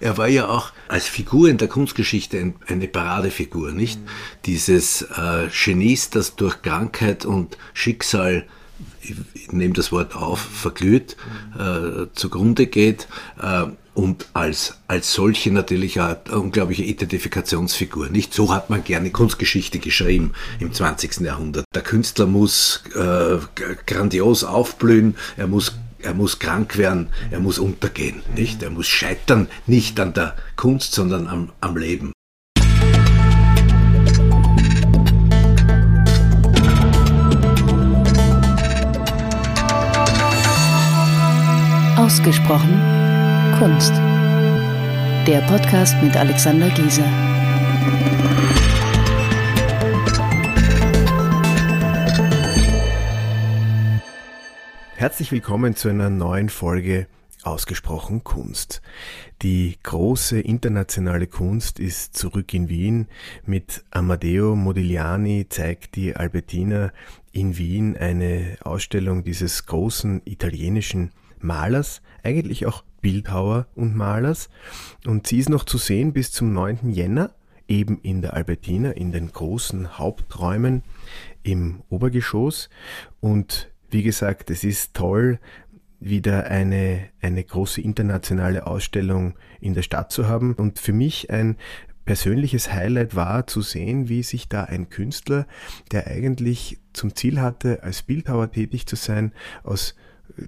er war ja auch als Figur in der Kunstgeschichte eine Paradefigur, nicht? Mhm. Dieses äh, Genies, das durch Krankheit und Schicksal ich nehme das Wort auf, verglüht, äh, zugrunde geht äh, und als, als solche natürlich eine unglaubliche Identifikationsfigur. Nicht so hat man gerne Kunstgeschichte geschrieben im 20. Jahrhundert. Der Künstler muss äh, grandios aufblühen, er muss er muss krank werden, er muss untergehen, nicht? Er muss scheitern, nicht an der Kunst, sondern am, am Leben. Ausgesprochen Kunst. Der Podcast mit Alexander Gieser. Herzlich willkommen zu einer neuen Folge Ausgesprochen Kunst. Die große internationale Kunst ist zurück in Wien. Mit Amadeo Modigliani zeigt die Albertina in Wien eine Ausstellung dieses großen italienischen Malers, eigentlich auch Bildhauer und Malers. Und sie ist noch zu sehen bis zum 9. Jänner, eben in der Albertina, in den großen Haupträumen im Obergeschoss. Und wie gesagt, es ist toll, wieder eine, eine große internationale Ausstellung in der Stadt zu haben. Und für mich ein persönliches Highlight war zu sehen, wie sich da ein Künstler, der eigentlich zum Ziel hatte, als Bildhauer tätig zu sein, aus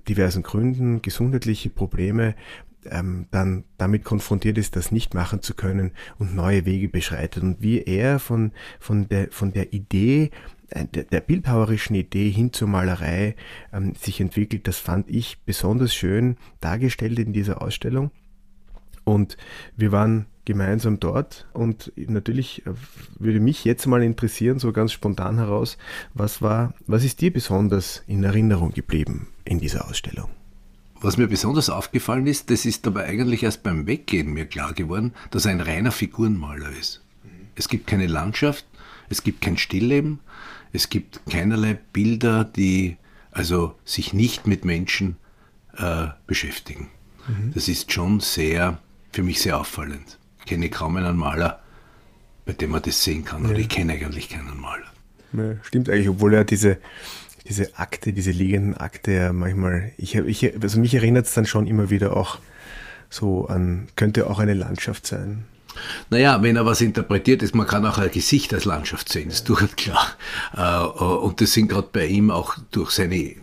diversen Gründen, gesundheitliche Probleme, ähm, dann damit konfrontiert ist, das nicht machen zu können und neue Wege beschreitet. Und wie er von, von, der, von der Idee, der, der bildhauerischen Idee hin zur Malerei ähm, sich entwickelt, das fand ich besonders schön dargestellt in dieser Ausstellung. Und wir waren gemeinsam dort und natürlich äh, würde mich jetzt mal interessieren, so ganz spontan heraus, was war, was ist dir besonders in Erinnerung geblieben in dieser Ausstellung? Was mir besonders aufgefallen ist, das ist aber eigentlich erst beim Weggehen mir klar geworden, dass er ein reiner Figurenmaler ist. Es gibt keine Landschaft, es gibt kein Stillleben, es gibt keinerlei Bilder, die also sich nicht mit Menschen äh, beschäftigen. Mhm. Das ist schon sehr für mich sehr auffallend. Ich kenne kaum einen Maler, bei dem man das sehen kann. Ja. Oder ich kenne eigentlich keinen Maler. Ja, stimmt eigentlich, obwohl er diese, diese Akte, diese liegenden Akte ja manchmal, ich, ich, also mich erinnert es dann schon immer wieder auch so an, könnte auch eine Landschaft sein. Naja, wenn er was interpretiert ist, man kann auch ein Gesicht als Landschaft sehen, ist durchaus klar. Äh, und das sind gerade bei ihm auch durch seine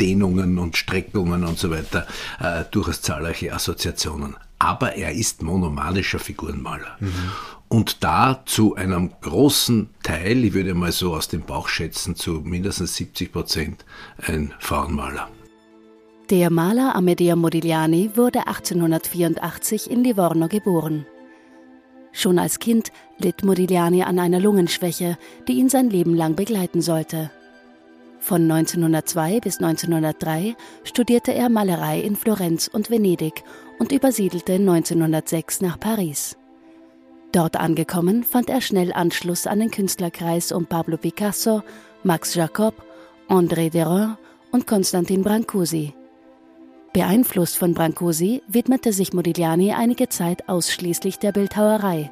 Dehnungen und Streckungen und so weiter äh, durchaus zahlreiche Assoziationen aber er ist monomanischer Figurenmaler. Mhm. Und da zu einem großen Teil, ich würde mal so aus dem Bauch schätzen, zu mindestens 70 Prozent ein Frauenmaler. Der Maler Amedeo Modigliani wurde 1884 in Livorno geboren. Schon als Kind litt Modigliani an einer Lungenschwäche, die ihn sein Leben lang begleiten sollte. Von 1902 bis 1903 studierte er Malerei in Florenz und Venedig und übersiedelte 1906 nach Paris. Dort angekommen fand er schnell Anschluss an den Künstlerkreis um Pablo Picasso, Max Jacob, André Derain und Konstantin Brancusi. Beeinflusst von Brancusi widmete sich Modigliani einige Zeit ausschließlich der Bildhauerei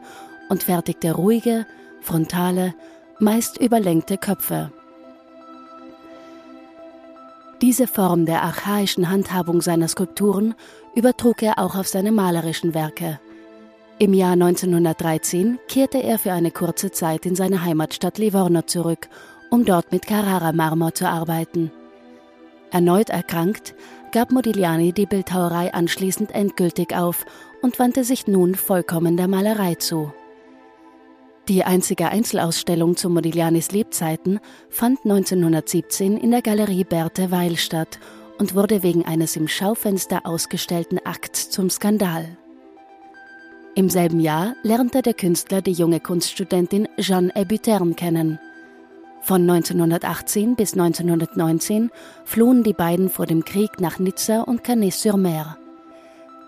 und fertigte ruhige, frontale, meist überlenkte Köpfe. Diese Form der archaischen Handhabung seiner Skulpturen übertrug er auch auf seine malerischen Werke. Im Jahr 1913 kehrte er für eine kurze Zeit in seine Heimatstadt Livorno zurück, um dort mit Carrara-Marmor zu arbeiten. Erneut erkrankt, gab Modigliani die Bildhauerei anschließend endgültig auf und wandte sich nun vollkommen der Malerei zu. Die einzige Einzelausstellung zu Modiglianis Lebzeiten fand 1917 in der Galerie Berthe Weil statt und wurde wegen eines im Schaufenster ausgestellten Akts zum Skandal. Im selben Jahr lernte der Künstler die junge Kunststudentin Jeanne Ebuterne kennen. Von 1918 bis 1919 flohen die beiden vor dem Krieg nach Nizza und Canet-sur-Mer.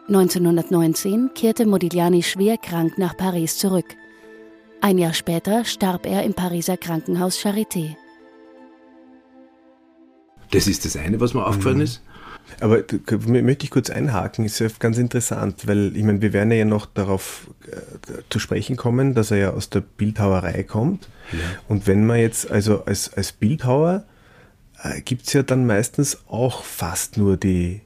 1919 kehrte Modigliani schwer krank nach Paris zurück – ein Jahr später starb er im Pariser Krankenhaus Charité. Das ist das eine, was mir aufgefallen mhm. ist. Aber möchte ich kurz einhaken, ist ja ganz interessant, weil ich meine, wir werden ja noch darauf äh, zu sprechen kommen, dass er ja aus der Bildhauerei kommt. Ja. Und wenn man jetzt, also als, als Bildhauer, äh, gibt es ja dann meistens auch fast nur die,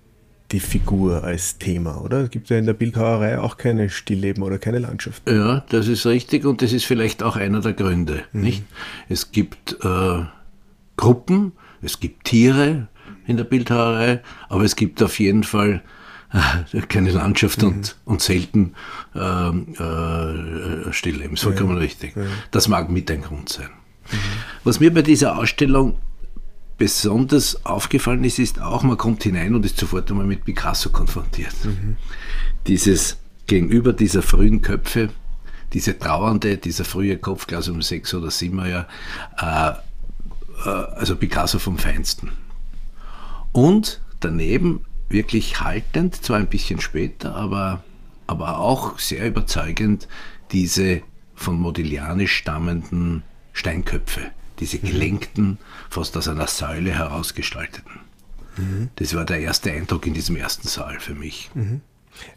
die Figur als Thema, oder? Es gibt ja in der Bildhauerei auch keine Stillleben oder keine Landschaft. Ja, das ist richtig und das ist vielleicht auch einer der Gründe. Mhm. Nicht? Es gibt äh, Gruppen, es gibt Tiere in der Bildhauerei, aber es gibt auf jeden Fall äh, keine Landschaft mhm. und, und selten äh, äh, Stillleben. Ist vollkommen ja. richtig. Ja. Das mag mit ein Grund sein. Mhm. Was mir bei dieser Ausstellung besonders aufgefallen ist, ist auch, man kommt hinein und ist sofort einmal mit Picasso konfrontiert. Mhm. Dieses gegenüber dieser frühen Köpfe, diese trauernde, dieser frühe Kopf, glaube um sechs oder sieben Jahre, äh, äh, also Picasso vom Feinsten. Und daneben wirklich haltend, zwar ein bisschen später, aber, aber auch sehr überzeugend, diese von Modigliani stammenden Steinköpfe diese mhm. gelenkten, fast aus einer Säule herausgestalteten. Mhm. Das war der erste Eindruck in diesem ersten Saal für mich. Mhm.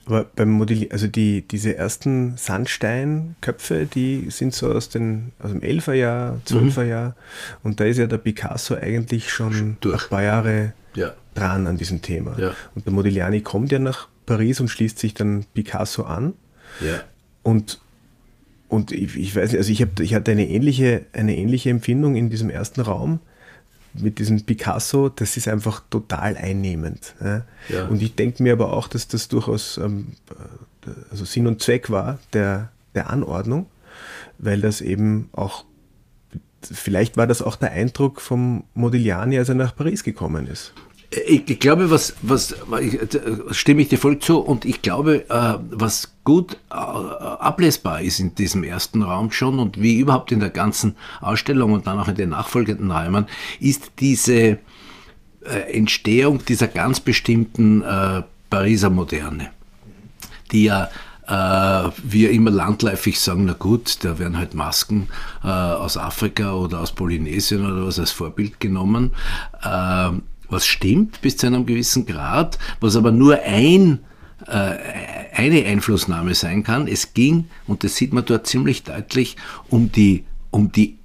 Aber beim Modellieren, also die, diese ersten Sandsteinköpfe, die sind so aus, den, aus dem 11er Jahr, 12er mhm. Jahr. Und da ist ja der Picasso eigentlich schon Durch. ein paar Jahre ja. dran an diesem Thema. Ja. Und der Modigliani kommt ja nach Paris und schließt sich dann Picasso an. Ja. Und und ich, ich weiß nicht, also ich, hab, ich hatte eine ähnliche, eine ähnliche Empfindung in diesem ersten Raum mit diesem Picasso, das ist einfach total einnehmend. Ja. Ja. Und ich denke mir aber auch, dass das durchaus ähm, also Sinn und Zweck war der, der Anordnung, weil das eben auch, vielleicht war das auch der Eindruck vom Modigliani, als er nach Paris gekommen ist. Ich, ich, glaube, was, was stimme ich dir voll zu und ich glaube, äh, was gut äh, ablesbar ist in diesem ersten Raum schon und wie überhaupt in der ganzen Ausstellung und dann auch in den nachfolgenden Räumen, ist diese äh, Entstehung dieser ganz bestimmten Pariser Moderne, die ja äh, wir immer landläufig sagen, na gut, da werden halt Masken äh, aus Afrika oder aus Polynesien oder was als Vorbild genommen. Äh, was stimmt bis zu einem gewissen Grad, was aber nur ein, äh, eine Einflussnahme sein kann. Es ging, und das sieht man dort ziemlich deutlich, um die, um die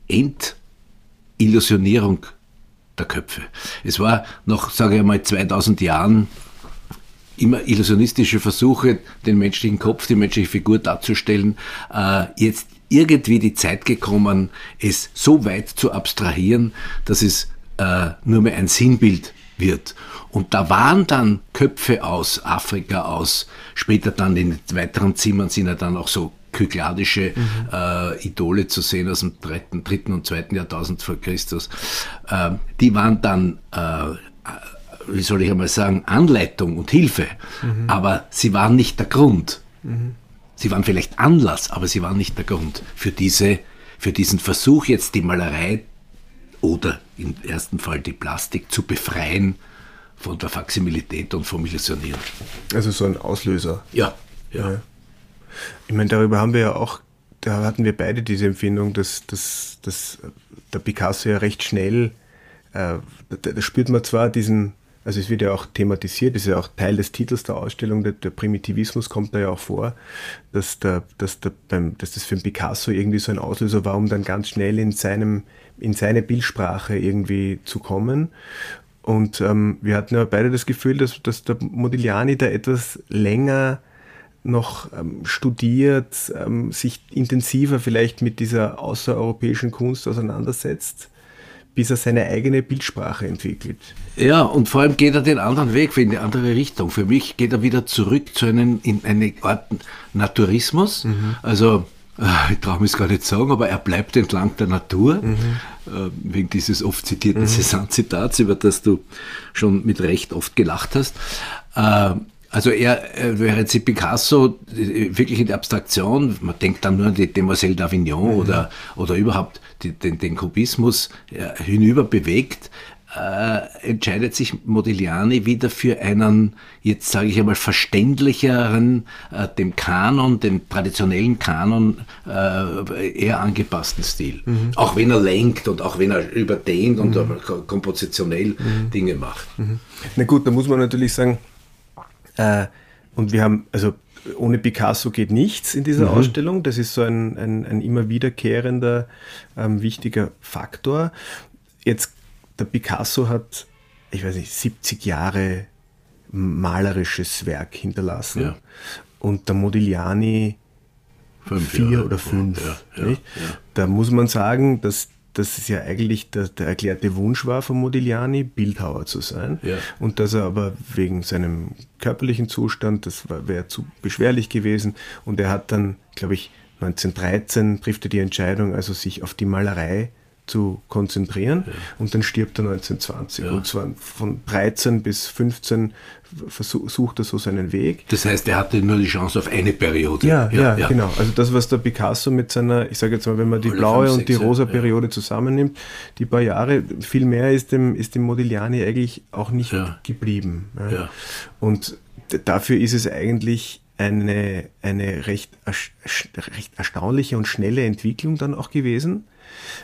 Endillusionierung der Köpfe. Es war noch, sage ich mal, 2000 Jahren immer illusionistische Versuche, den menschlichen Kopf, die menschliche Figur darzustellen. Äh, jetzt irgendwie die Zeit gekommen, es so weit zu abstrahieren, dass es äh, nur mehr ein Sinnbild wird. Und da waren dann Köpfe aus Afrika, aus später dann in weiteren Zimmern sind ja dann auch so kykladische mhm. äh, Idole zu sehen aus dem dritten, dritten und zweiten Jahrtausend vor Christus. Äh, die waren dann, äh, wie soll ich einmal sagen, Anleitung und Hilfe, mhm. aber sie waren nicht der Grund. Mhm. Sie waren vielleicht Anlass, aber sie waren nicht der Grund für diese, für diesen Versuch jetzt die Malerei oder im ersten Fall die Plastik zu befreien von der Faximilität und vom Illusionieren. Also so ein Auslöser. Ja, ja. ja. Ich meine, darüber haben wir ja auch, da hatten wir beide diese Empfindung, dass, dass, dass der Picasso ja recht schnell, äh, da, da, spürt man zwar diesen, also es wird ja auch thematisiert, ist ja auch Teil des Titels der Ausstellung, der, der Primitivismus kommt da ja auch vor, dass, der, dass, der, beim, dass das für Picasso irgendwie so ein Auslöser war, um dann ganz schnell in seinem in seine Bildsprache irgendwie zu kommen. Und ähm, wir hatten ja beide das Gefühl, dass, dass der Modigliani da etwas länger noch ähm, studiert, ähm, sich intensiver vielleicht mit dieser außereuropäischen Kunst auseinandersetzt, bis er seine eigene Bildsprache entwickelt. Ja, und vor allem geht er den anderen Weg, in eine andere Richtung. Für mich geht er wieder zurück zu einem, in eine Art Naturismus. Mhm. Also Ah, ich traue mich gar nicht sagen, aber er bleibt entlang der Natur, mhm. Äh, wegen dieses oft zitierten mhm. Cézanne-Zitats, über das du schon mit Recht oft gelacht hast. Äh, also er, während sie Picasso äh, wirklich in der Abstraktion, man denkt dann nur an die Demoiselle d'Avignon mhm. oder, oder überhaupt die, den, den Kubismus hinüber bewegt, äh, entscheidet sich Modigliani wieder für einen, jetzt sage ich einmal, verständlicheren, äh, dem Kanon, dem traditionellen Kanon äh, eher angepassten Stil. Mhm. Auch wenn er lenkt und auch wenn er überdehnt und mhm. kompositionell mhm. Dinge macht. Mhm. Na gut, da muss man natürlich sagen, äh, und wir haben, also ohne Picasso geht nichts in dieser mhm. Ausstellung. Das ist so ein, ein, ein immer wiederkehrender, ähm, wichtiger Faktor. Jetzt der Picasso hat, ich weiß nicht, 70 Jahre malerisches Werk hinterlassen. Ja. Und der Modigliani fünf vier Jahre. oder fünf. Ja, ja, da muss man sagen, dass dass es ja eigentlich der, der, erklärte Wunsch war von Modigliani, Bildhauer zu sein. Ja. Und dass er aber wegen seinem körperlichen Zustand, das wäre zu beschwerlich gewesen. Und er hat dann, glaube ich, 1913 trifft er die Entscheidung, also sich auf die Malerei zu konzentrieren ja. und dann stirbt er 1920. Ja. Und zwar von 13 bis 15 versucht er so seinen Weg. Das heißt, er hatte nur die Chance auf eine Periode. Ja, ja, ja genau. Also das, was der Picasso mit seiner, ich sage jetzt mal, wenn man die Alle blaue fünf, und die rosa Periode zusammennimmt, die paar Jahre, viel mehr ist dem, ist dem Modigliani eigentlich auch nicht geblieben. Und dafür ist es eigentlich eine, eine recht, recht erstaunliche und schnelle Entwicklung dann auch gewesen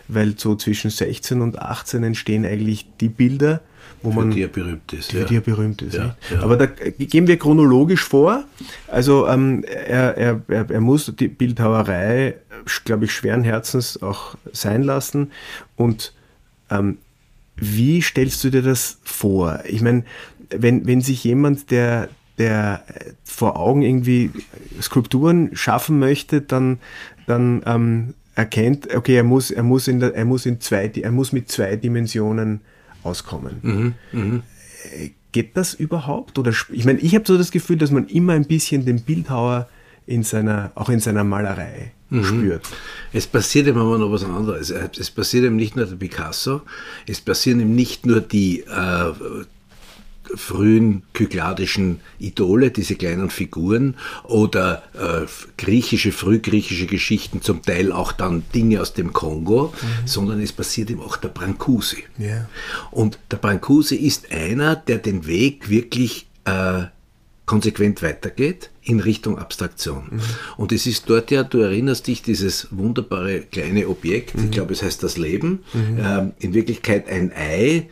weil so zwischen 16 und 18 entstehen eigentlich die Bilder, wo für man. Die er berühmt ist. Für ja. die er berühmt ist. Ja, ja. Aber da gehen wir chronologisch vor. Also ähm, er, er, er, er muss die Bildhauerei, glaube ich, schweren Herzens auch sein lassen. Und ähm, wie stellst du dir das vor? Ich meine, wenn, wenn sich jemand, der, der vor Augen irgendwie Skulpturen schaffen möchte, dann, dann ähm, erkennt, okay, er muss, er muss in der, er muss in zwei, er muss mit zwei Dimensionen auskommen. Mhm, mh. Geht das überhaupt? Oder ich meine, ich habe so das Gefühl, dass man immer ein bisschen den Bildhauer in seiner, auch in seiner Malerei mhm. spürt. Es passiert ihm aber noch was anderes. Es passiert ihm nicht nur der Picasso, es passieren ihm nicht nur die äh, frühen kykladischen Idole, diese kleinen Figuren oder äh, griechische, frühgriechische Geschichten, zum Teil auch dann Dinge aus dem Kongo, mhm. sondern es passiert ihm auch der Brancusi. Yeah. Und der Brancusi ist einer, der den Weg wirklich äh, konsequent weitergeht in Richtung Abstraktion. Mhm. Und es ist dort ja, du erinnerst dich, dieses wunderbare kleine Objekt, mhm. ich glaube es heißt das Leben, mhm. äh, in Wirklichkeit ein Ei,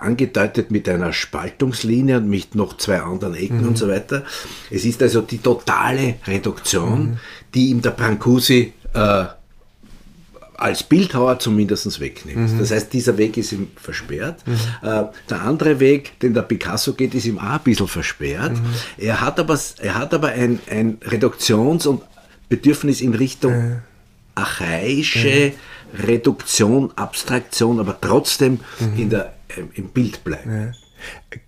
angedeutet mit einer Spaltungslinie und mit noch zwei anderen Ecken mhm. und so weiter. Es ist also die totale Reduktion, mhm. die ihm der Brancusi äh, als Bildhauer zumindest wegnimmt. Mhm. Das heißt, dieser Weg ist ihm versperrt. Mhm. Äh, der andere Weg, den der Picasso geht, ist ihm auch ein bisschen versperrt. Mhm. Er hat aber, er hat aber ein, ein Reduktions- und Bedürfnis in Richtung archaische Reduktion, Abstraktion, aber trotzdem mhm. in der, äh, im Bild bleiben.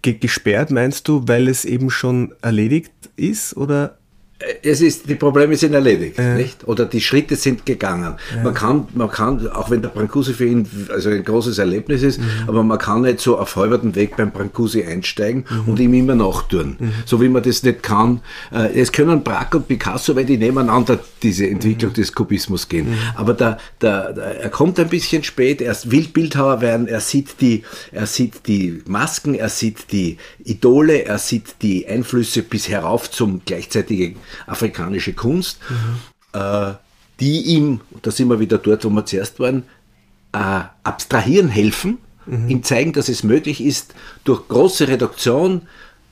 Ja. Gesperrt meinst du, weil es eben schon erledigt ist oder es ist, die Probleme sind erledigt, ja. nicht? Oder die Schritte sind gegangen. Ja. Man kann, man kann, auch wenn der Brancusi für ihn also ein großes Erlebnis ist, mhm. aber man kann nicht so auf halberten Weg beim Brancusi einsteigen mhm. und ihm immer nachtun. Mhm. So wie man das nicht kann. Äh, es können Braque und Picasso, weil die nebeneinander diese Entwicklung mhm. des Kubismus gehen. Mhm. Aber der, der, er kommt ein bisschen spät, er will Bildhauer werden, er sieht die, er sieht die Masken, er sieht die Idole, er sieht die Einflüsse bis herauf zum gleichzeitigen afrikanische Kunst, mhm. äh, die ihm, da sind wir wieder dort, wo wir zuerst waren, äh, abstrahieren helfen, mhm. ihm zeigen, dass es möglich ist, durch große Reduktion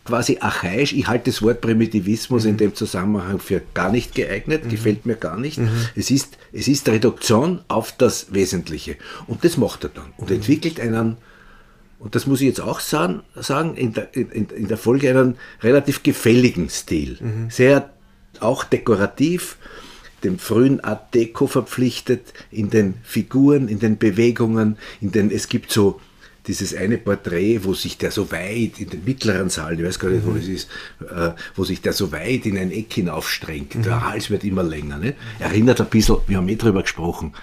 quasi archaisch, ich halte das Wort Primitivismus mhm. in dem Zusammenhang für gar nicht geeignet, mhm. gefällt mir gar nicht. Mhm. Es, ist, es ist Reduktion auf das Wesentliche. Und das macht er dann und mhm. entwickelt einen, und das muss ich jetzt auch sagen, in, der, in, in der Folge einen relativ gefälligen Stil. Mhm. Sehr auch dekorativ, dem frühen Art Deco verpflichtet, in den Figuren, in den Bewegungen, in den, es gibt so dieses eine Porträt, wo sich der so weit in den mittleren Saal, ich weiß gar nicht, wo mhm. das ist, äh, wo sich der so weit in ein Eck hinaufstrengt. Mhm. Der Hals wird immer länger. Ne? Erinnert ein bisschen, wir haben eh drüber gesprochen,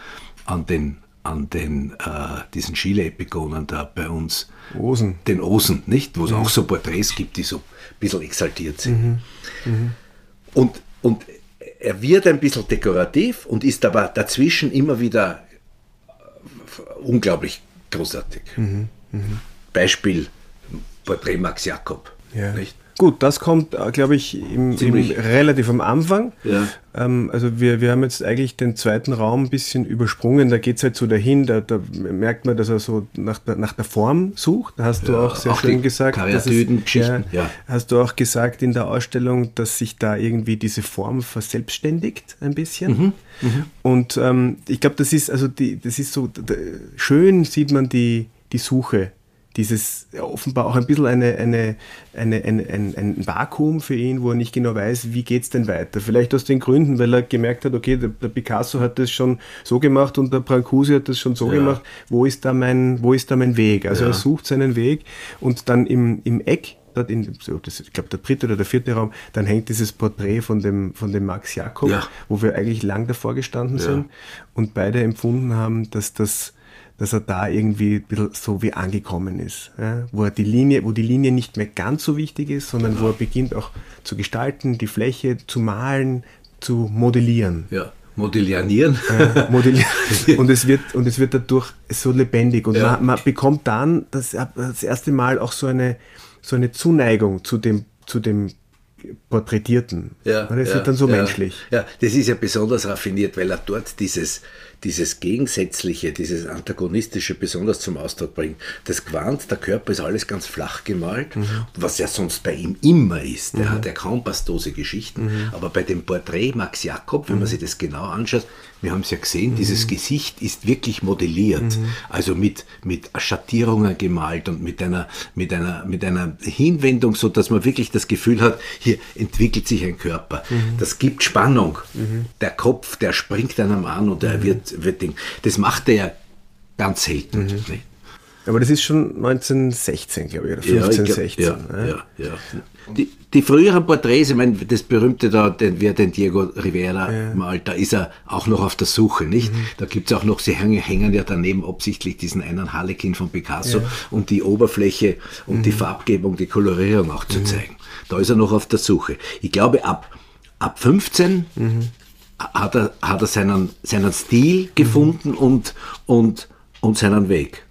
an den an den äh, diesen Chile-Epigonen da bei uns. Osen. Den Osen, nicht? Wo es mhm. auch so Porträts gibt, die so ein bisschen exaltiert sind. Mhm. Und, und er wird ein bisschen dekorativ und ist aber dazwischen immer wieder unglaublich großartig. Mhm. Mhm. Beispiel Porträt Max Jakob. Ja. Nicht? Gut, das kommt, äh, glaube ich, im, im relativ am Anfang. Ja. Ähm, also wir, wir haben jetzt eigentlich den zweiten Raum ein bisschen übersprungen. Da geht es halt so dahin, da, da, merkt man, dass er so nach der, nach der Form sucht. Da hast du auch sehr auch schön gesagt. Dass es, ja, ja. Hast du auch gesagt in der Ausstellung, dass sich da irgendwie diese Form verselbstständigt ein bisschen. Mhm. Mhm. Und ähm, ich glaube, das ist also die, das ist so schön sieht man die, die Suche dieses offenbar auch ein bisschen eine, eine, eine, eine, ein, ein Vakuum für ihn, wo er nicht genau weiß, wie geht es denn weiter. Vielleicht aus den Gründen, weil er gemerkt hat, okay, der, der Picasso hat das schon so gemacht und der Brancusi hat das schon so ja. gemacht, wo ist da mein, wo ist da mein Weg? Also ja. er sucht seinen Weg und dann im, im Eck dort in, ich glaube, der dritte oder der vierte Raum, dann hängt dieses Porträt von dem, von dem Max Jakob, ja. wo wir eigentlich lang davor gestanden ja. sind und beide empfunden haben, dass das dass er da irgendwie ein bisschen so wie angekommen ist. Ja? Wo, er die Linie, wo die Linie nicht mehr ganz so wichtig ist, sondern wo er beginnt auch zu gestalten, die Fläche zu malen, zu modellieren. Ja. Modellianieren. Äh, modellieren. und, es wird, und es wird dadurch so lebendig. Und ja. man, man, bekommt dann das, das erste Mal auch so eine, so eine Zuneigung zu dem, zu dem Porträtierten. Ja, das ja, wird dann so ja, menschlich. Ja, das ist ja besonders raffiniert, weil er dort dieses, dieses Gegensätzliche, dieses Antagonistische besonders zum Ausdruck bringt. Das Quant, der Körper ist alles ganz flach gemalt, mhm. was ja sonst bei ihm immer ist. Der mhm. hat ja kaum pastose Geschichten. Mhm. Aber bei dem Porträt Max Jakob, wenn man mhm. sich das genau anschaut, wir haben es ja gesehen, mhm. dieses Gesicht ist wirklich modelliert, mhm. also mit, mit Schattierungen gemalt und mit einer, mit, einer, mit einer Hinwendung, so dass man wirklich das Gefühl hat, hier entwickelt sich ein Körper. Das gibt Spannung. Der Kopf, der springt einem an und er mhm. Wird, wird Ding. Das macht er ja ganz selten. Mhm. Aber das ist schon 1916, glaube ich, oder 15, ja, ich glaub, 16. Ja, ja, ja. Die, die früheren Porträts, ich meine, das berühmte da, den, wer den Diego Rivera ja. malt, da ist er auch noch auf der Suche, nicht? Mhm. Da gibt's auch noch, sie hängen, hängen ja daneben absichtlich diesen einen Harlekin von Picasso, ja. um die Oberfläche und mhm. die Farbgebung, die Kolorierung auch zu mhm. zeigen. Da ist er noch auf der Suche. Ich glaube, ab, ab 15 mhm. Hat, er, hat er seinen, seinen Stil gefunden mhm. und, und, und seinen Weg.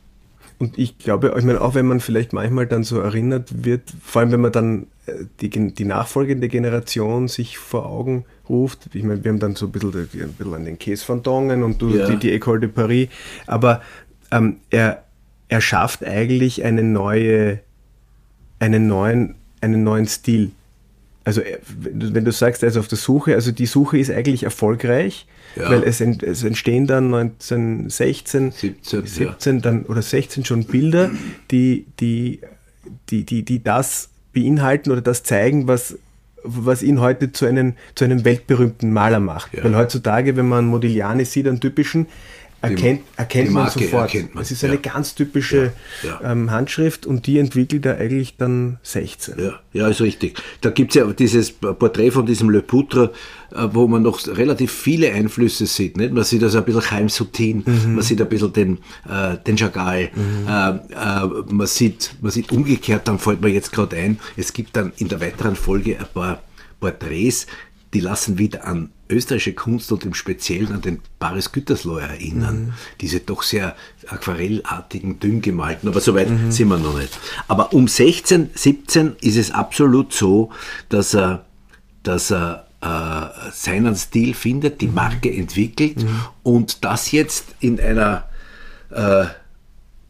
Und ich glaube, ich meine, auch wenn man vielleicht manchmal dann so erinnert wird, vor allem wenn man dann äh, die, die nachfolgende Generation sich vor Augen ruft, ich meine, wir haben dann so ein bisschen, ein bisschen an den Käse von Dongen und du, ja. die, die École de Paris, aber ähm, er, er schafft eigentlich eine neue, einen neuen, einen neuen Stil. Also äh, wenn du sagst, er ist auf der Suche, also die Suche ist eigentlich erfolgreich, ja. Weil es, ent, es, entstehen dann 1916, 17, 17 ja. dann, oder 16 schon Bilder, die, die, die, die, die das beinhalten oder das zeigen, was, was ihn heute zu einem, zu einem weltberühmten Maler macht. Ja. Weil heutzutage, wenn man Modigliani sieht, einen typischen, erkennt, erkennt man sofort. Erkennt man. Es ist eine ja. ganz typische ja. Ja. Ähm, Handschrift und die entwickelt er eigentlich dann 16. Ja, ja ist richtig. Da gibt es ja dieses Porträt von diesem Le Poutre, äh, wo man noch relativ viele Einflüsse sieht. Nicht? Man sieht also ein bisschen Chaim Soutine, mhm. man sieht ein bisschen den, äh, den Chagall, mhm. äh, äh, man, sieht, man sieht umgekehrt, dann fällt mir jetzt gerade ein, es gibt dann in der weiteren Folge ein paar Porträts, die lassen wieder an österreichische Kunst und im Speziellen an den Paris Gütersloh erinnern. Mhm. Diese doch sehr aquarellartigen, dünn gemalten, aber soweit mhm. sind wir noch nicht. Aber um 16, 17 ist es absolut so, dass er, dass er äh, seinen Stil findet, die mhm. Marke entwickelt mhm. und das jetzt in einer äh,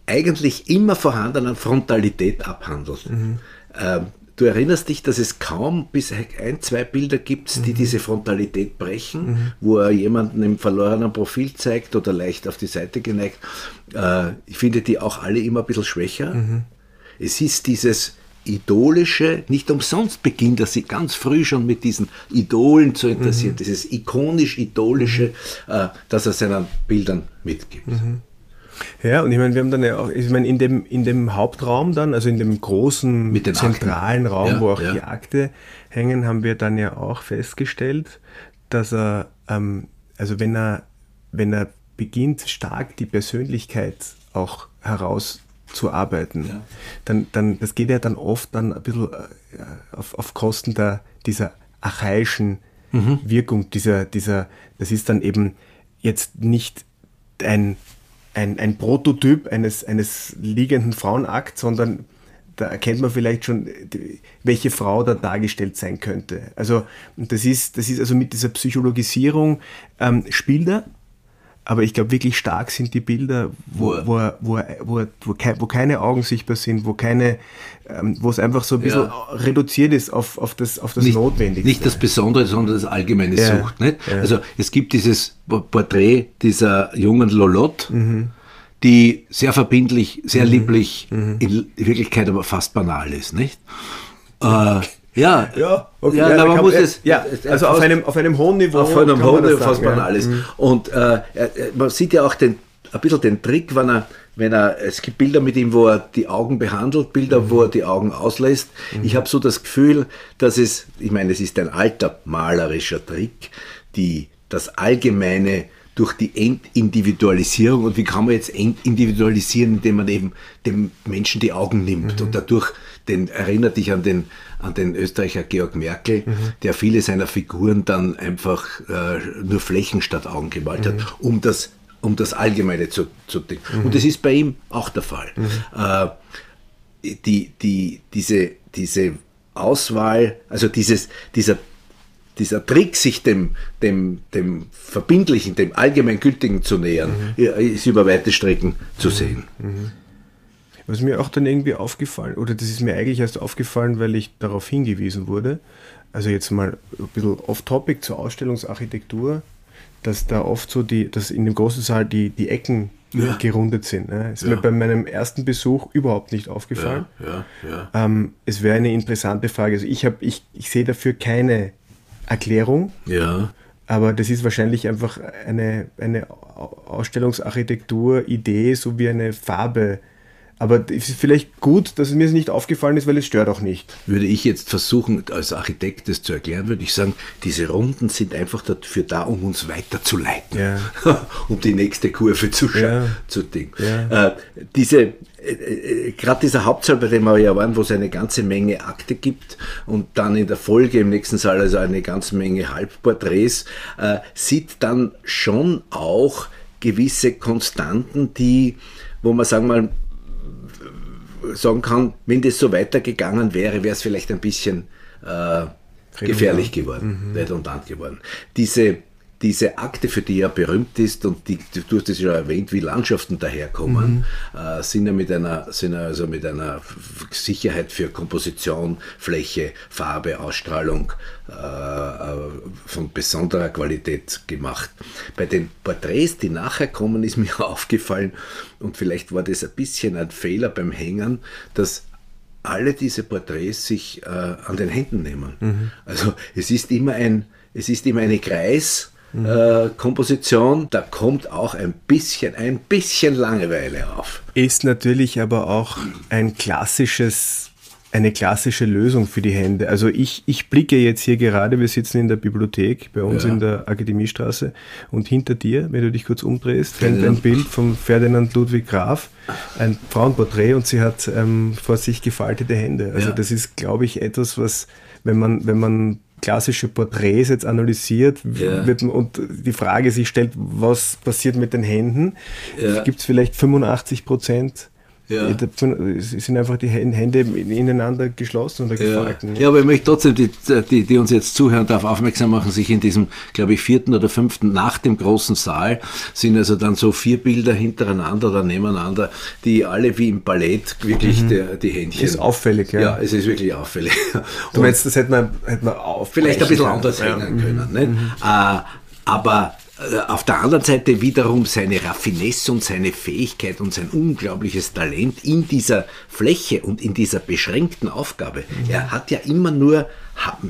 eigentlich immer vorhandenen Frontalität abhandelt. Mhm. Ähm, Du erinnerst dich, dass es kaum bis ein, zwei Bilder gibt, die mhm. diese Frontalität brechen, mhm. wo er jemanden im verlorenen Profil zeigt oder leicht auf die Seite geneigt. Äh, ich finde die auch alle immer ein bisschen schwächer. Mhm. Es ist dieses idolische, nicht umsonst beginnt er sich ganz früh schon mit diesen Idolen zu interessieren, mhm. dieses ikonisch-idolische, mhm. äh, das er seinen Bildern mitgibt. Ja, und ich meine, wir haben dann ja auch, ich meine, in dem, in dem Hauptraum dann, also in dem großen zentralen Akten. Raum, ja, wo auch ja. die Akte hängen, haben wir dann ja auch festgestellt, dass er, ähm, also wenn er, wenn er beginnt, stark die Persönlichkeit auch herauszuarbeiten, ja. dann, dann, das geht ja dann oft dann ein bisschen äh, auf, auf Kosten der, dieser archaischen mhm. Wirkung, dieser, dieser, das ist dann eben jetzt nicht ein ein, ein Prototyp eines, eines liegenden Frauenakts, sondern da erkennt man vielleicht schon, welche Frau da dargestellt sein könnte. Also das ist, das ist also mit dieser Psychologisierung ähm, spielt er, aber ich glaube wirklich stark sind die Bilder, wo, wo, wo, wo, wo, wo keine Augen sichtbar sind, wo keine, ähm, wo es einfach so ein bisschen ja. reduziert ist auf, auf das, auf das nicht, Notwendige. Nicht das Besondere, sondern das allgemeine ja. Sucht. Nicht? Ja. Also es gibt dieses Porträt dieser jungen Lolotte. Mhm die sehr verbindlich, sehr mhm. lieblich, mhm. in Wirklichkeit aber fast banal ist, nicht? Äh, ja, ja, okay. ja, ja man muss es, ja, also auf einem, auf einem hohen Niveau. Auf einem hohen Niveau fast banal ist. Mhm. Und äh, man sieht ja auch den, ein bisschen den Trick, wenn er, wenn er, es gibt Bilder mit ihm, wo er die Augen behandelt, Bilder, mhm. wo er die Augen auslässt. Mhm. Ich habe so das Gefühl, dass es, ich meine, es ist ein alter malerischer Trick, die, das allgemeine durch die Entindividualisierung. Und wie kann man jetzt entindividualisieren, indem man eben dem Menschen die Augen nimmt mhm. und dadurch den, erinnert dich an den, an den Österreicher Georg Merkel, mhm. der viele seiner Figuren dann einfach äh, nur Flächen statt Augen gemalt mhm. hat, um das, um das Allgemeine zu, zu denken. Und das ist bei ihm auch der Fall. Mhm. Äh, die, die, diese, diese Auswahl, also dieses, dieser dieser Trick, sich dem, dem, dem Verbindlichen, dem Allgemeingültigen zu nähern, mhm. ist über weite Strecken zu mhm. sehen. Mhm. Was mir auch dann irgendwie aufgefallen, oder das ist mir eigentlich erst aufgefallen, weil ich darauf hingewiesen wurde, also jetzt mal ein bisschen off-topic zur Ausstellungsarchitektur, dass da oft so die, dass in dem großen Saal die, die Ecken ja. gerundet sind. Ne? Ist ja. mir bei meinem ersten Besuch überhaupt nicht aufgefallen. Ja, ähm, es wäre eine interessante Frage. Also ich, hab, ich, ich sehe dafür keine Erklärung. Ja. Aber das ist wahrscheinlich einfach eine, eine Ausstellungsarchitektur, Idee, so wie eine Farbe. Aber es ist vielleicht gut, dass es mir nicht aufgefallen ist, weil es stört auch nicht. Würde ich jetzt versuchen, als Architekt das zu erklären, würde ich sagen, diese Runden sind einfach dafür da, um uns weiterzuleiten, ja. um die nächste Kurve zu, ja. zu denken. Ja. Äh, diese, äh, äh, gerade dieser Hauptsaal, bei dem wir ja waren, wo es eine ganze Menge Akte gibt und dann in der Folge im nächsten Saal also eine ganze Menge Halbporträts, äh, sieht dann schon auch gewisse Konstanten, die, wo man sagen mal, sagen kann, wenn das so weitergegangen wäre, wäre es vielleicht ein bisschen äh, gefährlich geworden, mhm. redundant geworden. Diese diese Akte, für die er berühmt ist und die, du hast es ja erwähnt, wie Landschaften daherkommen, mhm. äh, sind ja mit einer, sind also mit einer Sicherheit für Komposition, Fläche, Farbe, Ausstrahlung äh, äh, von besonderer Qualität gemacht. Bei den Porträts, die nachher kommen, ist mir aufgefallen, und vielleicht war das ein bisschen ein Fehler beim Hängen, dass alle diese Porträts sich äh, an den Händen nehmen. Mhm. Also es ist immer ein, es ist immer eine Kreis, äh, Komposition, da kommt auch ein bisschen, ein bisschen Langeweile auf. Ist natürlich aber auch ein klassisches eine klassische Lösung für die Hände. Also ich, ich blicke jetzt hier gerade, wir sitzen in der Bibliothek bei uns ja. in der Akademiestraße und hinter dir, wenn du dich kurz umdrehst, hängt ein Bild von Ferdinand Ludwig Graf, ein Frauenporträt und sie hat ähm, vor sich gefaltete Hände. Also ja. das ist, glaube ich, etwas, was, wenn man, wenn man klassische Porträts jetzt analysiert ja. wird, und die Frage sich stellt, was passiert mit den Händen, ja. gibt es vielleicht 85 Prozent ja. Es sind einfach die Hände ineinander geschlossen oder gefalten. Ja. ja, aber ich möchte trotzdem, die, die, die uns jetzt zuhören, darauf aufmerksam machen, sich in diesem, glaube ich, vierten oder fünften, nach dem großen Saal, sind also dann so vier Bilder hintereinander oder nebeneinander, die alle wie im Ballett wirklich mhm. die, die Händchen. Ist auffällig, ja. Ja, es ist wirklich auffällig. Du meinst, das hätte man, hätte man Vielleicht ein bisschen anders hängen können. Nicht? Mhm. Äh, aber auf der anderen Seite wiederum seine Raffinesse und seine Fähigkeit und sein unglaubliches Talent in dieser Fläche und in dieser beschränkten Aufgabe. Mhm. Er hat ja immer nur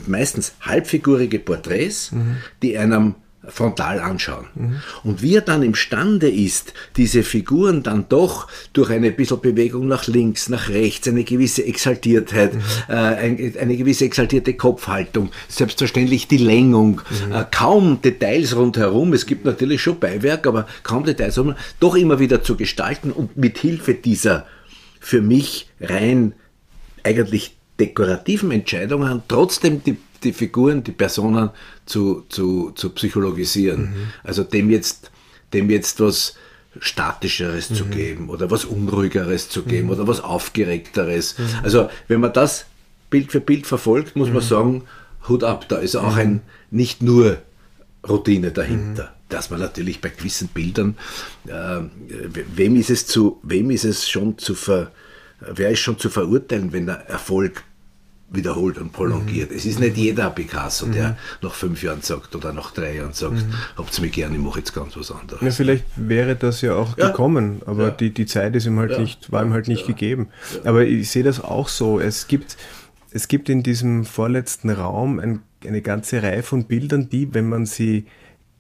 meistens halbfigurige Porträts, mhm. die einem frontal anschauen. Mhm. Und wie er dann imstande ist, diese Figuren dann doch durch eine bisschen Bewegung nach links, nach rechts, eine gewisse Exaltiertheit, mhm. äh, ein, eine gewisse exaltierte Kopfhaltung, selbstverständlich die Längung, mhm. äh, kaum Details rundherum, es gibt natürlich schon Beiwerk, aber kaum Details, sondern doch immer wieder zu gestalten und mit Hilfe dieser für mich rein eigentlich dekorativen Entscheidungen trotzdem die die Figuren, die Personen zu, zu, zu psychologisieren. Mhm. Also dem jetzt, dem jetzt was Statischeres mhm. zu geben oder was Unruhigeres zu geben mhm. oder was Aufgeregteres. Mhm. Also wenn man das Bild für Bild verfolgt, muss man mhm. sagen, Hut ab, da ist auch ein nicht nur Routine dahinter. Dass man natürlich bei gewissen Bildern, äh, wem ist es zu, wem ist es schon zu ver, wer ist schon zu verurteilen, wenn der Erfolg wiederholt und prolongiert. Mhm. Es ist nicht jeder Picasso, der mhm. nach fünf Jahren sagt oder nach drei Jahren sagt, mhm. habt's mir gerne, ich mache jetzt ganz was anderes. Ja, vielleicht wäre das ja auch ja. gekommen, aber ja. die, die Zeit ist ihm halt ja. nicht, war ihm halt nicht gegeben. Aber ich sehe das auch so. Es gibt, es gibt in diesem vorletzten Raum ein, eine ganze Reihe von Bildern, die, wenn man sie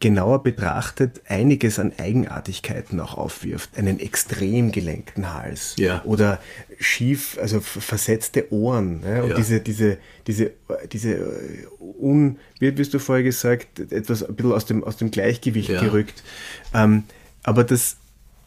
genauer betrachtet einiges an Eigenartigkeiten auch aufwirft. Einen extrem gelenkten Hals ja. oder schief, also versetzte Ohren ja, und ja. diese, diese, diese, diese äh, un, wie hast du vorher gesagt, etwas ein bisschen aus dem, aus dem Gleichgewicht gerückt. Ähm, aber das,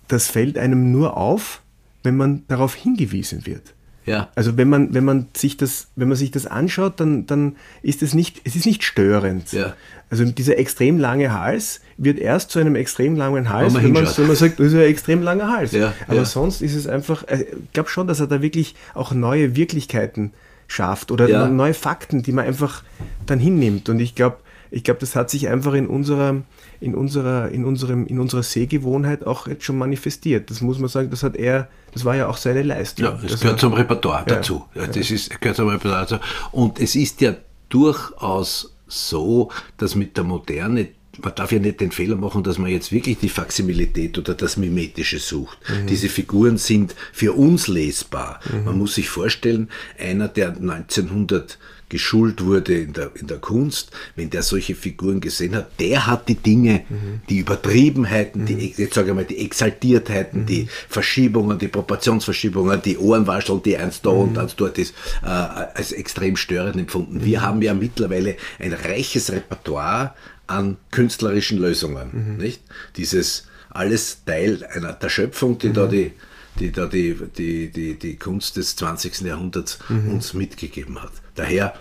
das fällt einem nur auf, wenn man darauf hingewiesen wird. Ja. Also wenn man, wenn man sich das, wenn man sich das anschaut, dann, dann ist es nicht, es ist nicht störend. Ja. Also dieser extrem lange Hals wird erst zu einem extrem langen Hals, wenn man, wenn man sagt, das ist ein extrem langer Hals. Ja, Aber ja. sonst ist es einfach, äh, ich glaube schon, dass er da wirklich auch neue Wirklichkeiten schafft oder ja. neue Fakten, die man einfach dann hinnimmt. Und ich glaube, ich glaube, das hat sich einfach in unserer, in unserer, in unserem, in unserer Sehgewohnheit auch jetzt schon manifestiert. Das muss man sagen, das hat er, das war ja auch seine Leistung. Ja, das, das gehört zum Repertoire ja, dazu. Ja, das ist, gehört zum Repertoire dazu. Und es ist ja durchaus so, dass mit der Moderne man darf ja nicht den Fehler machen, dass man jetzt wirklich die Faximilität oder das Mimetische sucht. Mhm. Diese Figuren sind für uns lesbar. Mhm. Man muss sich vorstellen, einer, der 1900 geschult wurde in der, in der Kunst, wenn der solche Figuren gesehen hat, der hat die Dinge, mhm. die Übertriebenheiten, mhm. die, jetzt sage ich mal, die Exaltiertheiten, mhm. die Verschiebungen, die Proportionsverschiebungen, die Ohrenwascheln, die eins da und mhm. eins dort ist, äh, als extrem störend empfunden. Wir mhm. haben ja mittlerweile ein reiches Repertoire an künstlerischen Lösungen, mhm. nicht? Dieses alles Teil einer der Schöpfung, die da die die da die, die, die, die Kunst des 20. Jahrhunderts uns mitgegeben hat. Daher,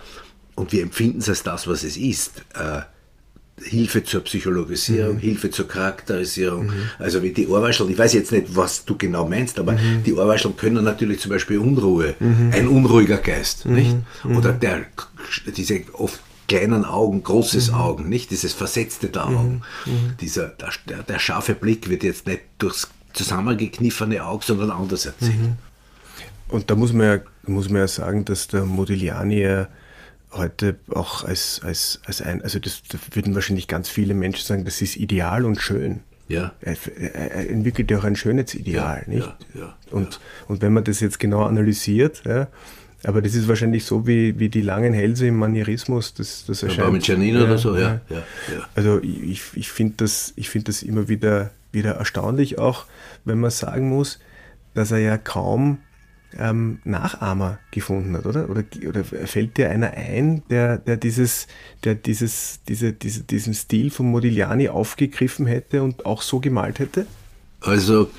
und wir empfinden es als das, was es ist, äh, Hilfe zur Psychologisierung, mhm. Hilfe zur Charakterisierung. Mhm. Also wie die Ohrwascheln, ich weiß jetzt nicht, was du genau meinst, aber mhm. die Ohrwascheln können natürlich zum Beispiel Unruhe, mhm. ein unruhiger Geist, mhm. nicht? Mhm. Oder der, diese oft kleinen Augen, großes Augen, nicht? Dieses versetzte der Augen. Dieser, der, der, scharfe Blick wird jetzt nicht durchs zusammengekniffene Auge, sondern anders erzählt. Und da muss man ja, muss man ja sagen, dass der Modigliani ja heute auch als, als, als ein, also das, das würden wahrscheinlich ganz viele Menschen sagen, das ist ideal und schön. Ja. Er, er entwickelt ja auch ein Schönheitsideal, ja, nicht? Ja, ja, und, und wenn man das jetzt genau analysiert, ja, aber das ist wahrscheinlich so wie, wie die langen Hälse im Manierismus, das, das erscheint. Ja, mit Janine oder so, ja. ja, Also ich, ich finde das, find das immer wieder, wieder erstaunlich, auch wenn man sagen muss, dass er ja kaum ähm, Nachahmer gefunden hat, oder? oder? Oder fällt dir einer ein, der, der dieses, der dieses, diese, diese, diesen Stil von Modigliani aufgegriffen hätte und auch so gemalt hätte? Also,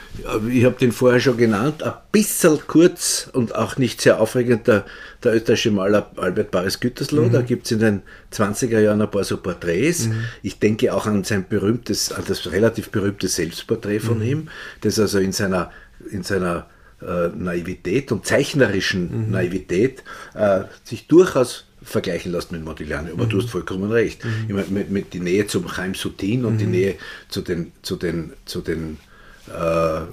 ich habe den vorher schon genannt, ein bisschen kurz und auch nicht sehr aufregend, der, der österreichische Maler Albert Paris Gütersloh, mhm. da gibt es in den 20er Jahren ein paar so Porträts. Mhm. Ich denke auch an sein berühmtes, an das relativ berühmte Selbstporträt von mhm. ihm, das also in seiner, in seiner äh, Naivität und zeichnerischen mhm. Naivität äh, sich durchaus vergleichen lässt mit Modigliani. Aber mhm. du hast vollkommen recht. Mhm. Meine, mit, mit die Nähe zum Chaim Sutin und die mhm. Nähe zu den, zu den, zu den äh, äh,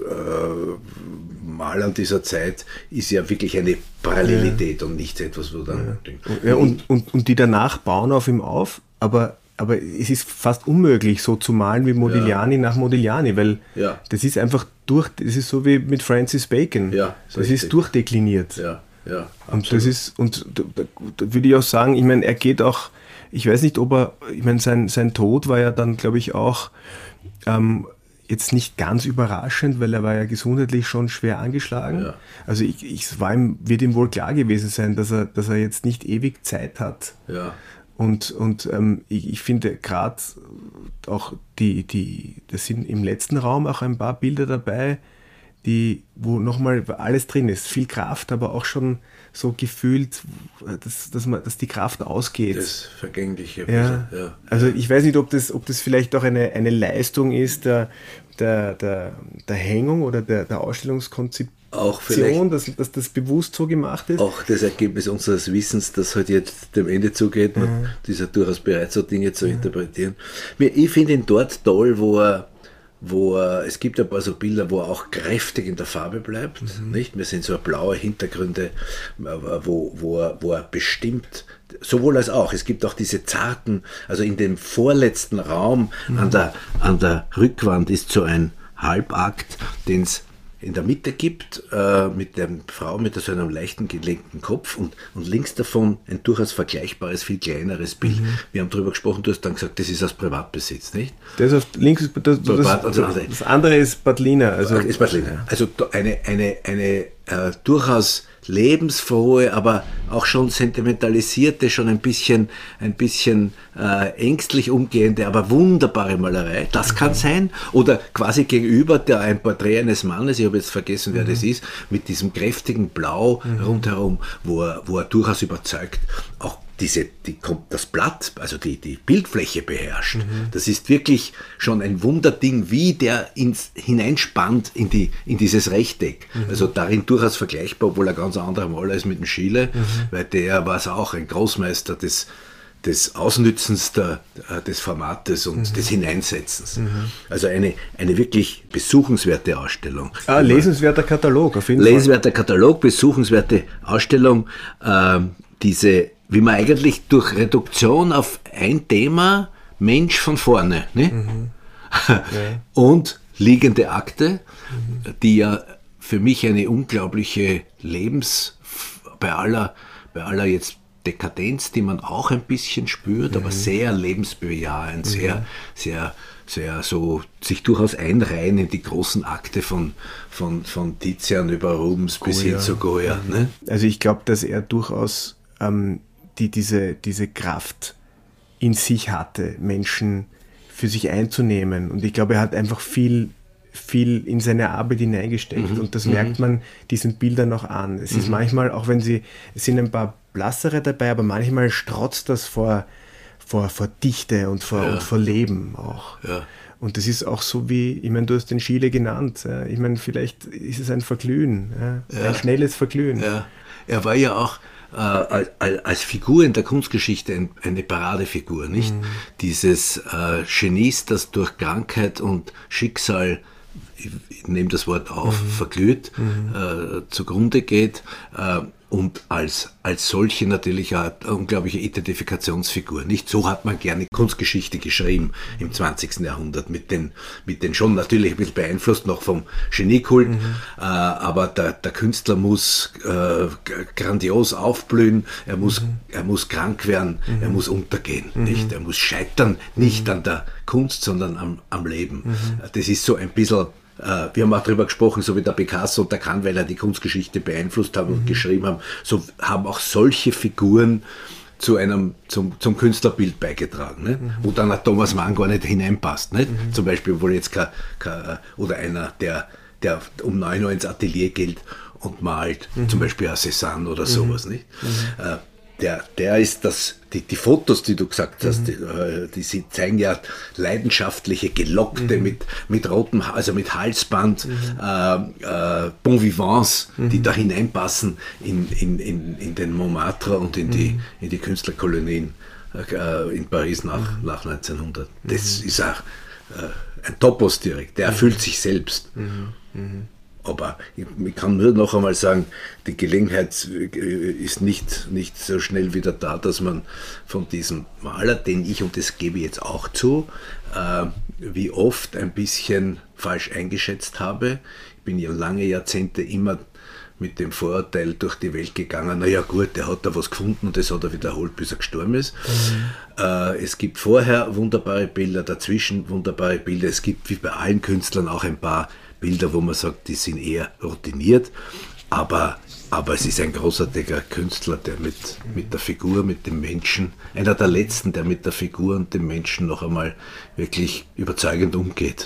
Malern dieser Zeit ist ja wirklich eine Parallelität ja. und nicht etwas, wo dann. Ja. ja, und, und, und die danach bauen auf ihm auf, aber aber es ist fast unmöglich, so zu malen wie Modigliani ja. nach Modigliani, weil ja. das ist einfach durch, das ist so wie mit Francis Bacon. Ja, das richtig. ist durchdekliniert. Ja, ja. Und das ist, und da, da, würde ich auch sagen, ich meine, er geht auch, ich weiß nicht, ob er, ich meine, sein, sein Tod war ja dann, glaube ich, auch ähm, jetzt nicht ganz überraschend, weil er war ja gesundheitlich schon schwer angeschlagen. Ja. Also ich, ich war ihm, wird ihm wohl klar gewesen sein, dass er, dass er jetzt nicht ewig Zeit hat. Ja. Und, und ähm, ich, ich finde gerade auch die, die, das sind im letzten Raum auch ein paar Bilder dabei, die, wo nochmal alles drin ist. Viel Kraft, aber auch schon so gefühlt, dass, dass, man, dass die Kraft ausgeht. Das Vergängliche. Ja. ja. Also ich weiß nicht, ob das, ob das vielleicht auch eine, eine Leistung ist der, der, der, der Hängung oder der, der Ausstellungskonzeption auch vielleicht, dass, dass das bewusst so gemacht ist. Auch das Ergebnis unseres Wissens, das halt jetzt dem Ende zugeht, man mhm. ist ja durchaus bereit, so Dinge zu mhm. interpretieren. Ich finde ihn dort toll, wo er wo er, es gibt ein paar so Bilder, wo er auch kräftig in der Farbe bleibt, mhm. nicht? Wir sind so blaue Hintergründe, wo, wo, er, wo er bestimmt, sowohl als auch, es gibt auch diese zarten, also in dem vorletzten Raum mhm. an, der, an der Rückwand ist so ein Halbakt, den es in der Mitte gibt, äh, mit der Frau mit so einem leichten gelenkten Kopf und, und links davon ein durchaus vergleichbares, viel kleineres Bild. Mhm. Wir haben darüber gesprochen, du hast dann gesagt, das ist aus Privatbesitz, nicht? Das ist auf links, das, das, das, also das andere ist Badlina. Also, ist Badlina. Also eine, eine, eine äh, durchaus lebensfrohe, aber auch schon sentimentalisierte, schon ein bisschen, ein bisschen äh, ängstlich umgehende, aber wunderbare Malerei. Das kann sein. Oder quasi gegenüber der ein Porträt eines Mannes, ich habe jetzt vergessen, wer mhm. das ist, mit diesem kräftigen Blau mhm. rundherum, wo er, wo er durchaus überzeugt, auch diese, die, das Blatt, also die, die Bildfläche beherrscht. Mhm. Das ist wirklich schon ein Wunderding, wie der ins, hineinspannt in, die, in dieses Rechteck. Mhm. Also darin durchaus vergleichbar, obwohl er ganz anderer Maler ist mit dem Schiele, mhm. weil der war es auch ein Großmeister des, des Ausnützens der, äh, des Formates und mhm. des Hineinsetzens. Mhm. Also eine, eine wirklich besuchenswerte Ausstellung. Ah, lesenswerter Katalog, auf jeden lesenswerter Fall. Lesenswerter Katalog, besuchenswerte Ausstellung. Äh, diese wie man eigentlich durch Reduktion auf ein Thema Mensch von vorne ne? Mhm. Ja. und liegende Akte, mhm. die ja für mich eine unglaubliche Lebens, bei aller, bei aller jetzt Dekadenz, die man auch ein bisschen spürt, mhm. aber sehr lebensbejahend, sehr, mhm. sehr, sehr so sich durchaus einreihen in die großen Akte von, von, von Tizian über Rubens Goya. bis hin zu Goya. Ne? Also ich glaube, dass er durchaus ähm, die diese, diese Kraft in sich hatte, Menschen für sich einzunehmen. Und ich glaube, er hat einfach viel, viel in seine Arbeit hineingesteckt. Mhm. Und das mhm. merkt man diesen Bildern noch an. Es mhm. ist manchmal, auch wenn sie, es sind ein paar blassere dabei, aber manchmal strotzt das vor, vor, vor Dichte und vor, ja. und vor Leben auch. Ja. Und das ist auch so wie, ich meine, du hast den Chile genannt. Ich meine, vielleicht ist es ein Verglühen, ja. ein schnelles Verglühen. Ja. Er war ja auch, äh, als Figur in der Kunstgeschichte eine Paradefigur, nicht? Mhm. Dieses äh, Genies, das durch Krankheit und Schicksal ich nehme das Wort auf, mhm. verglüht, mhm. Äh, zugrunde geht. Äh, und als, als solche natürlich eine unglaubliche Identifikationsfigur. Nicht so hat man gerne Kunstgeschichte geschrieben im 20. Jahrhundert, mit den, mit den schon natürlich ein bisschen beeinflusst noch vom Geniekult, mhm. äh, aber der, der Künstler muss äh, grandios aufblühen, er muss, mhm. er muss krank werden, mhm. er muss untergehen, mhm. nicht? Er muss scheitern, nicht mhm. an der Kunst, sondern am, am Leben. Mhm. Das ist so ein bisschen wir haben auch darüber gesprochen, so wie der Picasso und der Kannweiler die Kunstgeschichte beeinflusst haben mhm. und geschrieben haben, so haben auch solche Figuren zu einem, zum, zum Künstlerbild beigetragen, ne? Mhm. wo dann ein Thomas Mann gar nicht hineinpasst. Nicht? Mhm. Zum Beispiel, obwohl jetzt kein, kein, oder einer, der, der um 9 Uhr ins Atelier geht und malt, mhm. zum Beispiel ein Cézanne oder mhm. sowas. Nicht? Mhm. Äh, der, der ist das, die, die Fotos, die du gesagt hast, mhm. die, äh, die, zeigen ja leidenschaftliche, gelockte mhm. mit, mit rotem, also mit Halsband, mhm. äh, äh, Bon Vivants, die mhm. da hineinpassen in, in, in, in den Montmartre und in, die, mhm. in die Künstlerkolonien äh, in Paris nach, mhm. nach 1900. Das ist auch äh, ein Topos direkt, der erfüllt sich selbst. Aber ich, ich, kann nur noch einmal sagen, die Gelegenheit äh, ist nicht, nicht so schnell wieder da, dass man von diesem Maler, den ich, und das gebe ich jetzt auch zu, äh, wie oft ein bisschen falsch eingeschätzt habe. Ich bin ja lange Jahrzehnte immer mit dem Vorurteil durch die Welt gegangen, naja gut, der hat da was gefunden und das hat er wiederholt, bis er gestorben ist. Mhm. Äh, es gibt vorher wunderbare Bilder, dazwischen wunderbare Bilder. Es gibt wie bei allen Künstlern auch ein paar Bilder, wo man sagt, die sind eher routiniert, aber, aber es ist ein großartiger Künstler, der mit, mit der Figur, mit dem Menschen, einer der letzten, der mit der Figur und dem Menschen noch einmal wirklich überzeugend umgeht.